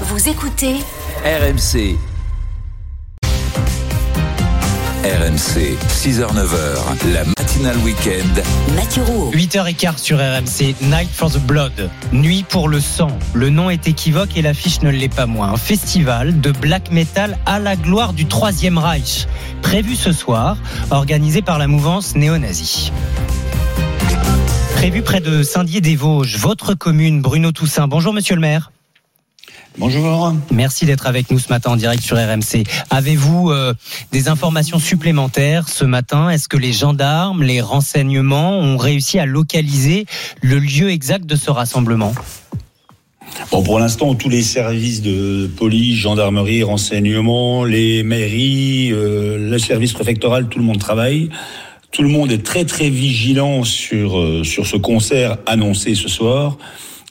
Vous écoutez RMC. RMC, 6h-9h, la matinale week-end. Mathieu Rouault. 8h15 sur RMC, Night for the Blood, Nuit pour le sang. Le nom est équivoque et l'affiche ne l'est pas moins. Un festival de black metal à la gloire du Troisième Reich, prévu ce soir, organisé par la mouvance néo-nazie. Prévu près de Saint-Dié-des-Vosges, votre commune, Bruno Toussaint. Bonjour monsieur le maire. Bonjour. Merci d'être avec nous ce matin en direct sur RMC. Avez-vous euh, des informations supplémentaires ce matin? Est-ce que les gendarmes, les renseignements ont réussi à localiser le lieu exact de ce rassemblement? Bon, pour l'instant, tous les services de police, gendarmerie, renseignements, les mairies, euh, le service préfectoral, tout le monde travaille. Tout le monde est très très vigilant sur euh, sur ce concert annoncé ce soir.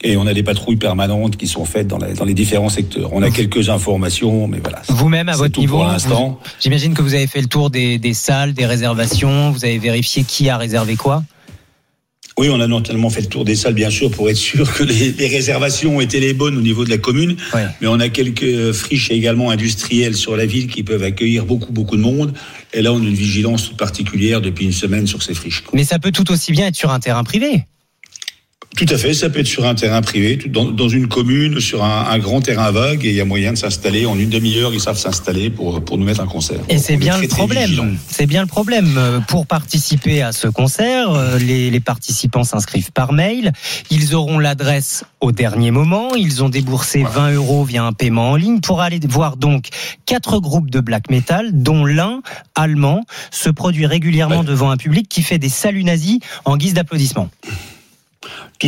Et on a des patrouilles permanentes qui sont faites dans, la- dans les différents secteurs. On a quelques informations, mais voilà. Vous-même, à votre niveau, pour l'instant. j'imagine que vous avez fait le tour des, des salles, des réservations, vous avez vérifié qui a réservé quoi? Oui, on a notamment fait le tour des salles, bien sûr, pour être sûr que les, les réservations étaient les bonnes au niveau de la commune. Ouais. Mais on a quelques friches également industrielles sur la ville qui peuvent accueillir beaucoup, beaucoup de monde. Et là, on a une vigilance toute particulière depuis une semaine sur ces friches. Mais ça peut tout aussi bien être sur un terrain privé. Tout à fait, ça peut être sur un terrain privé, dans, dans une commune, sur un, un grand terrain vague, et il y a moyen de s'installer. En une demi-heure, ils savent s'installer pour, pour nous mettre un concert. Et c'est bien le problème. C'est bien le problème. Pour participer à ce concert, euh, les, les participants s'inscrivent par mail. Ils auront l'adresse au dernier moment. Ils ont déboursé 20 euros via un paiement en ligne pour aller voir donc quatre groupes de black metal, dont l'un allemand se produit régulièrement Ouais. devant un public qui fait des saluts nazis en guise d'applaudissement.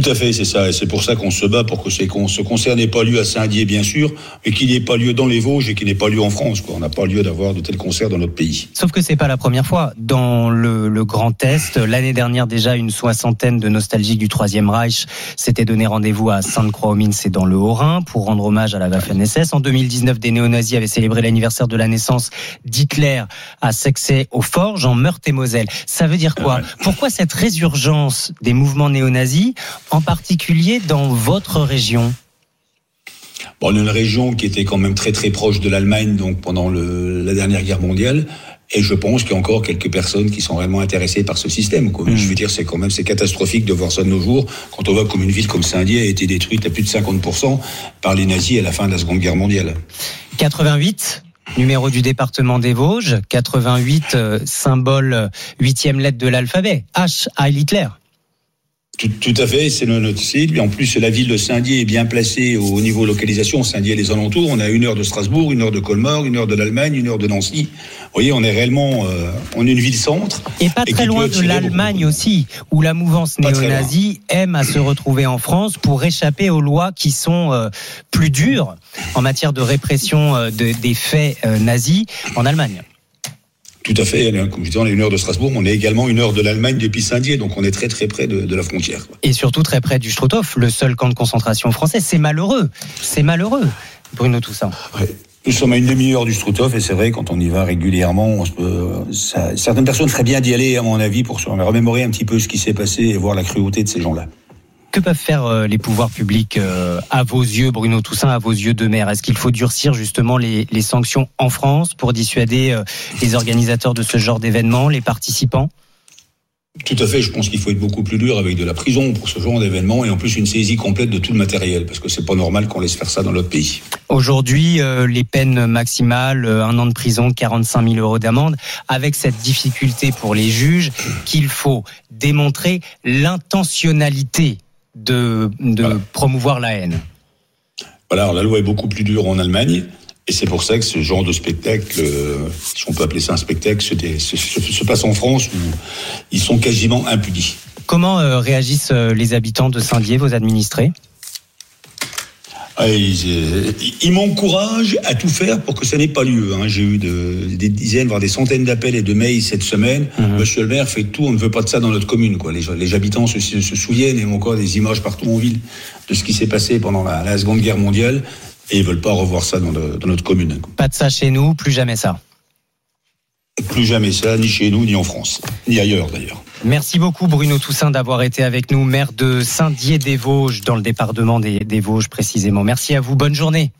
Tout à fait, c'est ça. Et c'est pour ça qu'on se bat pour que ces con- ce concert n'ait pas lieu à Saint-Dié, bien sûr, mais qu'il n'ait pas lieu dans les Vosges et qu'il n'ait pas lieu en France. Quoi. On n'a pas lieu d'avoir de tels concerts dans notre pays. Sauf que c'est pas la première fois. Dans le, le Grand Est, l'année dernière déjà, une soixantaine de nostalgiques du Troisième Reich s'étaient donné rendez-vous à Sainte-Croix-aux-Mines, c'est dans le Haut-Rhin, pour rendre hommage à la Waffen-SS. En 2019, des néo-nazis avaient célébré l'anniversaire de la naissance d'Hitler à Sexay aux Forges, en Meurthe-et-Moselle. Ça veut dire quoi? Pourquoi cette résurgence des mouvements néo-nazis, en particulier dans votre région Bon, on est une région qui était quand même très très proche de l'Allemagne donc pendant le, la dernière guerre mondiale. Et je pense qu'il y a encore quelques personnes qui sont réellement intéressées par ce système. Quoi. Mm. Je veux dire, c'est quand même c'est catastrophique de voir ça de nos jours quand on voit comme une ville comme Saint-Dié a été détruite à plus de 50% par les nazis à la fin de la Seconde Guerre mondiale. 88, numéro du département des Vosges. 88, euh, symbole euh, huitième lettre de l'alphabet. H, Heil Hitler. Tout, tout à fait, c'est notre site. Et en plus, la ville de Saint-Dié est bien placée au niveau localisation. Saint-Dié et les alentours. On a une heure de Strasbourg, une heure de Colmar, une heure de l'Allemagne, une heure de Nancy. Vous voyez, on est réellement, euh, on est une ville centre. Et pas très loin de l'Allemagne aussi, où la mouvance néo-nazie aime à se retrouver en France pour échapper aux lois qui sont euh, plus dures en matière de répression euh, de- des faits euh, nazis en Allemagne. Tout à fait. Comme je disais, on est une heure de Strasbourg. On est également une heure de l'Allemagne depuis Saint-Dié. Donc, on est très très près de, de la frontière. quoi. Et surtout très près du Struthof, le seul camp de concentration français. C'est malheureux. C'est malheureux, Bruno Toussaint. Nous sommes à une demi-heure du Struthof et c'est vrai, quand on y va régulièrement, on se peut- ça- certaines personnes feraient bien d'y aller, à mon avis, pour se remémorer un petit peu ce qui s'est passé et voir la cruauté de ces gens-là. Que peuvent faire euh, les pouvoirs publics euh, à vos yeux, Bruno Toussaint, à vos yeux de maire? Est-ce qu'il faut durcir justement les, les sanctions en France pour dissuader euh, les organisateurs de ce genre d'événements, les participants? Tout à fait, je pense qu'il faut être beaucoup plus dur avec de la prison pour ce genre d'événement et en plus une saisie complète de tout le matériel parce que c'est pas normal qu'on laisse faire ça dans notre pays. Aujourd'hui, euh, les peines maximales, euh, un an de prison, 45 000 euros d'amende, avec cette difficulté pour les juges qu'il faut démontrer l'intentionnalité de, de Voilà. promouvoir la haine. Voilà, alors la loi est beaucoup plus dure en Allemagne et c'est pour ça que ce genre de spectacle, euh, si on peut appeler ça un spectacle, se, dé- se- se- se passe en France où ils sont quasiment impunis. Comment euh, réagissent euh, les habitants de Saint-Dié, vos administrés? Ah, ils, euh, ils m'encouragent à tout faire pour que ça n'ait pas lieu. hein. J'ai eu de- des dizaines, voire des centaines d'appels et de mails cette semaine. Mhm. Monsieur le maire, faites tout, on ne veut pas de ça dans notre commune. Quoi. Les, les habitants se, se souviennent et ont encore des images partout en ville de ce qui s'est passé pendant la, la Seconde Guerre mondiale et ils veulent pas revoir ça dans, le- dans notre commune. quoi. Pas de ça chez nous, plus jamais ça. Plus jamais ça, ni chez nous, ni en France, ni ailleurs d'ailleurs. Merci beaucoup Bruno Toussaint d'avoir été avec nous, maire de Saint-Dié-des-Vosges, dans le département des, Vosges précisément. Merci à vous, bonne journée.